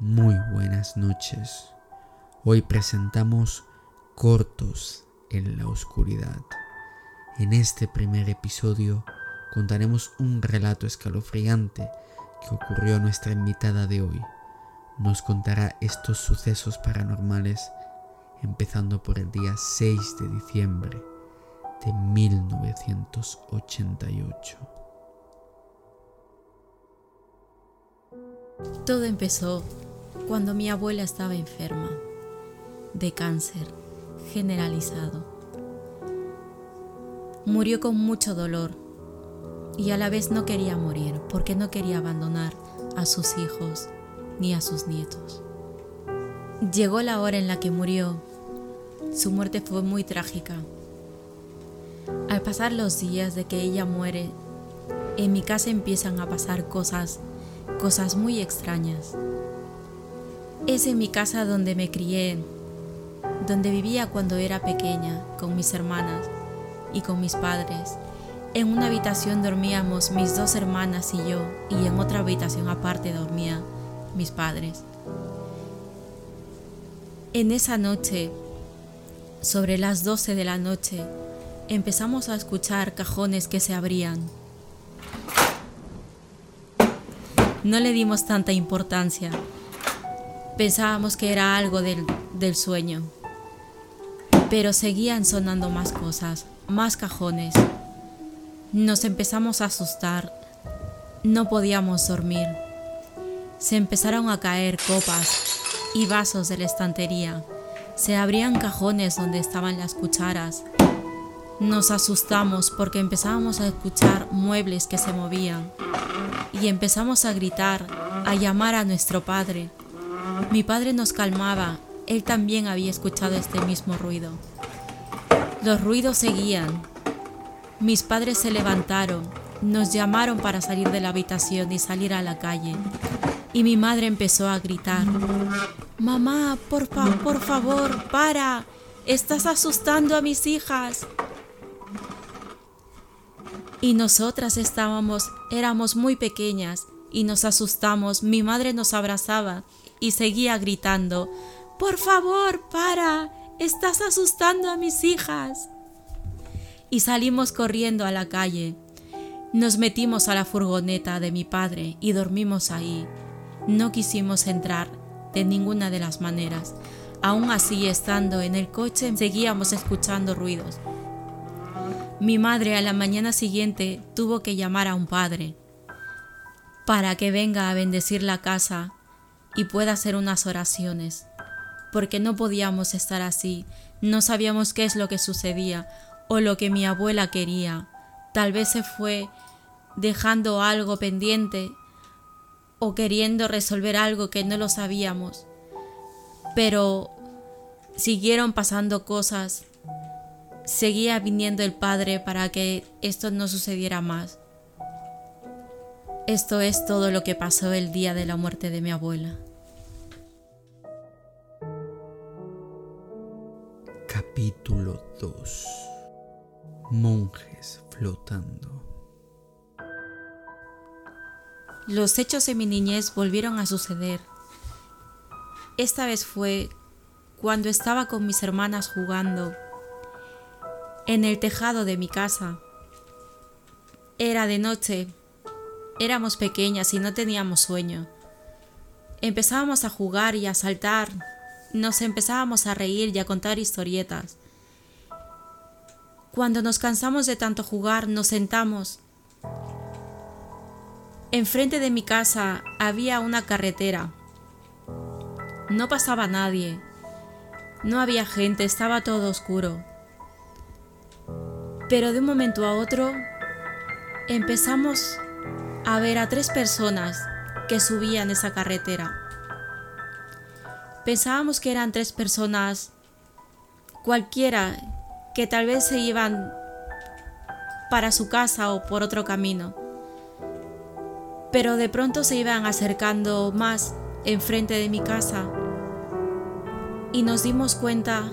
Muy buenas noches. Hoy presentamos Cortos en la Oscuridad. En este primer episodio contaremos un relato escalofriante que ocurrió a nuestra invitada de hoy. Nos contará estos sucesos paranormales empezando por el día 6 de diciembre de 1988. Todo empezó cuando mi abuela estaba enferma de cáncer generalizado. Murió con mucho dolor y a la vez no quería morir porque no quería abandonar a sus hijos ni a sus nietos. Llegó la hora en la que murió. Su muerte fue muy trágica. Al pasar los días de que ella muere, en mi casa empiezan a pasar cosas, cosas muy extrañas. Es en mi casa donde me crié, donde vivía cuando era pequeña, con mis hermanas y con mis padres. En una habitación dormíamos mis dos hermanas y yo, y en otra habitación aparte dormían mis padres. En esa noche, sobre las 12 de la noche, empezamos a escuchar cajones que se abrían. No le dimos tanta importancia. Pensábamos que era algo del, del sueño. Pero seguían sonando más cosas, más cajones. Nos empezamos a asustar. No podíamos dormir. Se empezaron a caer copas y vasos de la estantería. Se abrían cajones donde estaban las cucharas. Nos asustamos porque empezábamos a escuchar muebles que se movían y empezamos a gritar, a llamar a nuestro padre. Mi padre nos calmaba, él también había escuchado este mismo ruido. Los ruidos seguían. Mis padres se levantaron, nos llamaron para salir de la habitación y salir a la calle. Y mi madre empezó a gritar, Mamá, por, por favor, para, estás asustando a mis hijas. Y nosotras estábamos, éramos muy pequeñas y nos asustamos. Mi madre nos abrazaba y seguía gritando, Por favor, para, estás asustando a mis hijas. Y salimos corriendo a la calle. Nos metimos a la furgoneta de mi padre y dormimos ahí. No quisimos entrar de ninguna de las maneras. Aún así, estando en el coche, seguíamos escuchando ruidos. Mi madre a la mañana siguiente tuvo que llamar a un padre para que venga a bendecir la casa y pueda hacer unas oraciones, porque no podíamos estar así, no sabíamos qué es lo que sucedía o lo que mi abuela quería. Tal vez se fue dejando algo pendiente o queriendo resolver algo que no lo sabíamos, pero siguieron pasando cosas seguía viniendo el Padre para que esto no sucediera más. Esto es todo lo que pasó el día de la muerte de mi abuela. Capítulo 2 Monjes flotando Los hechos de mi niñez volvieron a suceder. Esta vez fue cuando estaba con mis hermanas jugando en el tejado de mi casa. Era de noche, éramos pequeñas y no teníamos sueño. Empezábamos a jugar y a saltar, nos empezábamos a reír y a contar historietas. Cuando nos cansamos de tanto jugar, nos sentamos. Enfrente de mi casa había una carretera. No pasaba nadie. No había gente, estaba todo oscuro. Pero de un momento a otro empezamos a ver a tres personas que subían esa carretera. Pensábamos que eran tres personas cualquiera que tal vez se iban para su casa o por otro camino. Pero de pronto se iban acercando más enfrente de mi casa y nos dimos cuenta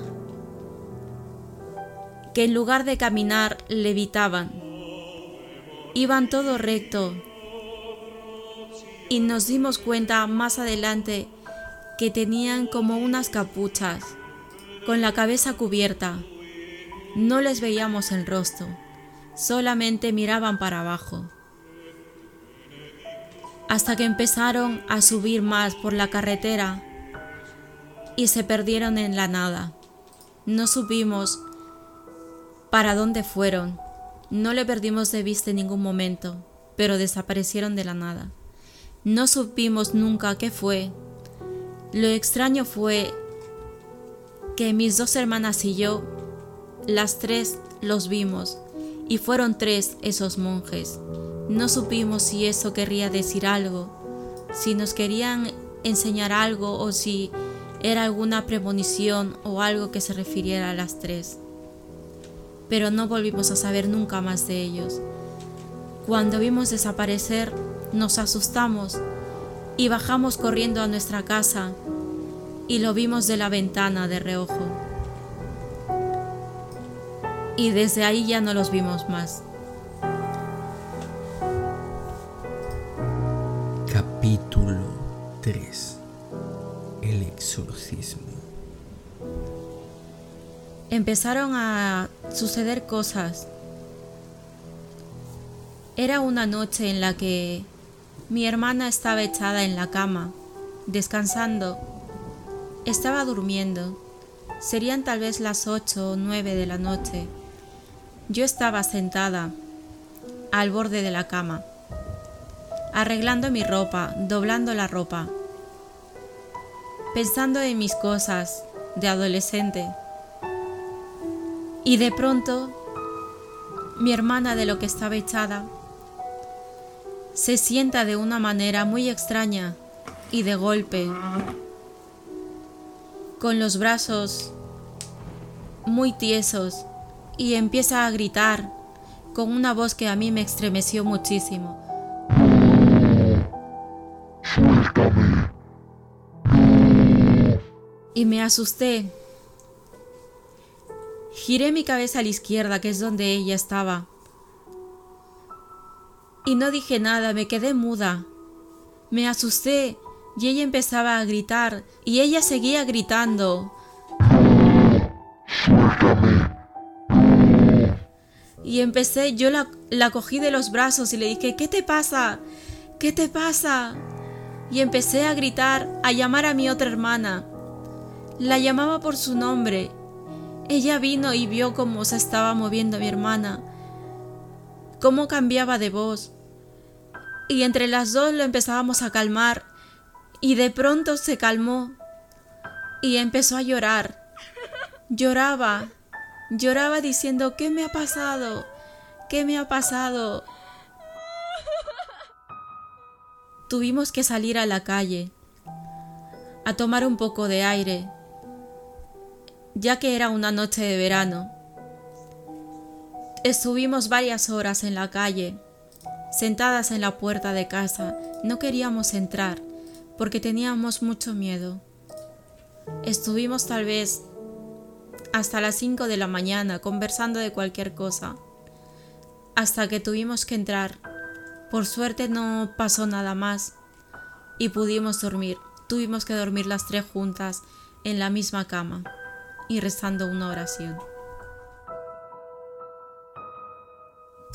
que en lugar de caminar levitaban. Iban todo recto y nos dimos cuenta más adelante que tenían como unas capuchas, con la cabeza cubierta. No les veíamos el rostro, solamente miraban para abajo. Hasta que empezaron a subir más por la carretera y se perdieron en la nada. No supimos para dónde fueron. No le perdimos de vista en ningún momento, pero desaparecieron de la nada. No supimos nunca qué fue. Lo extraño fue que mis dos hermanas y yo, las tres los vimos, y fueron tres esos monjes. No supimos si eso querría decir algo, si nos querían enseñar algo o si era alguna premonición o algo que se refiriera a las tres. Pero no volvimos a saber nunca más de ellos. Cuando vimos desaparecer, nos asustamos y bajamos corriendo a nuestra casa y lo vimos de la ventana de reojo. Y desde ahí ya no los vimos más. Capítulo 3 El exorcismo Empezaron a suceder cosas era una noche en la que mi hermana estaba echada en la cama, descansando. Estaba durmiendo. Serían tal vez las ocho o nueve de la noche. Yo estaba sentada al borde de la cama, arreglando mi ropa, doblando la ropa, pensando en mis cosas de adolescente. Y de pronto, mi hermana de lo que estaba echada se sienta de una manera muy extraña y de golpe, con los brazos muy tiesos, y empieza a gritar con una voz que a mí me estremeció muchísimo. Y me asusté. Giré mi cabeza a la izquierda, que es donde ella estaba y no dije nada, me quedé muda. Me asusté y ella empezaba a gritar y ella seguía gritando. Y empecé, yo la, la, cogí de los brazos y le dije, ¿qué te pasa? ¿Qué te pasa? Y empecé a gritar, a llamar a mi otra hermana. La llamaba por su nombre. Ella vino y vio cómo se estaba moviendo mi hermana, cómo cambiaba de voz y entre las dos lo empezábamos a calmar y de pronto se calmó y empezó a llorar. Lloraba, lloraba diciendo, ¿qué me ha pasado? ¿Qué me ha pasado? Tuvimos que salir a la calle, a tomar un poco de aire, ya que era una noche de verano. Estuvimos varias horas en la calle Sentadas en la puerta de casa, no queríamos entrar porque teníamos mucho miedo. Estuvimos tal vez hasta las 5 de la mañana conversando de cualquier cosa, hasta que tuvimos que entrar. Por suerte no pasó nada más y pudimos dormir. Tuvimos que dormir las tres juntas en la misma cama y rezando una oración.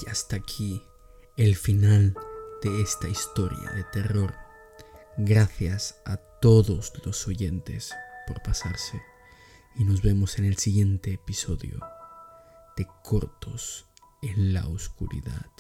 Y hasta aquí el final de esta historia de terror. Gracias a todos los oyentes por pasarse y nos vemos en el siguiente episodio de Cortos en la Oscuridad.